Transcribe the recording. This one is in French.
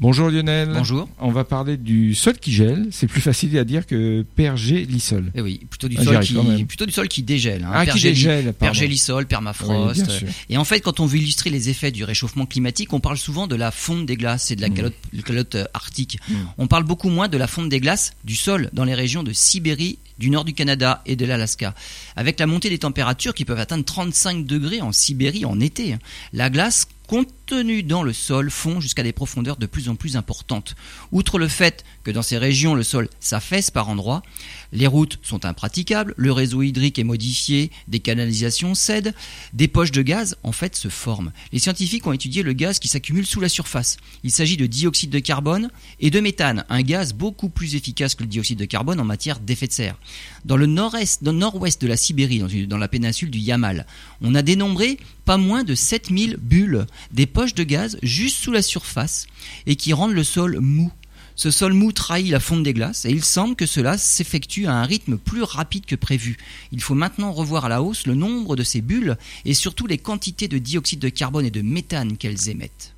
Bonjour Lionel. Bonjour. On va parler du sol qui gèle. C'est plus facile à dire que pergélisol. Eh oui, plutôt du, Ah, sol qui, plutôt du sol qui dégèle. hein. Ah, qui dégèle. Pergélisol, permafrost. Oui, sûr. Et en fait, quand on veut illustrer les effets du réchauffement climatique, on parle souvent de la fonte des glaces et de la Mm. calotte, euh, arctique. Mm. On parle beaucoup moins de la fonte des glaces du sol dans les régions de Sibérie, du nord du Canada et de l'Alaska. Avec la montée des températures qui peuvent atteindre 35 degrés en Sibérie en été, la glace contenue dans le sol fond jusqu'à des profondeurs de plus en plus importantes. Outre le fait que dans ces régions le sol s'affaisse par endroits, les routes sont impraticables, le réseau hydrique est modifié, des canalisations cèdent, des poches de gaz en fait se forment. Les scientifiques ont étudié le gaz qui s'accumule sous la surface. Il s'agit de dioxyde de carbone et de méthane, un gaz beaucoup plus efficace que le dioxyde de carbone en matière d'effet de serre. Dans le nord-est, dans le nord-ouest de la Sibérie, dans la péninsule du Yamal, on a dénombré pas moins de 7000 bulles, des poches de gaz juste sous la surface et qui rendent le sol mou. Ce sol mou trahit la fonte des glaces et il semble que cela s'effectue à un rythme plus rapide que prévu. Il faut maintenant revoir à la hausse le nombre de ces bulles et surtout les quantités de dioxyde de carbone et de méthane qu'elles émettent.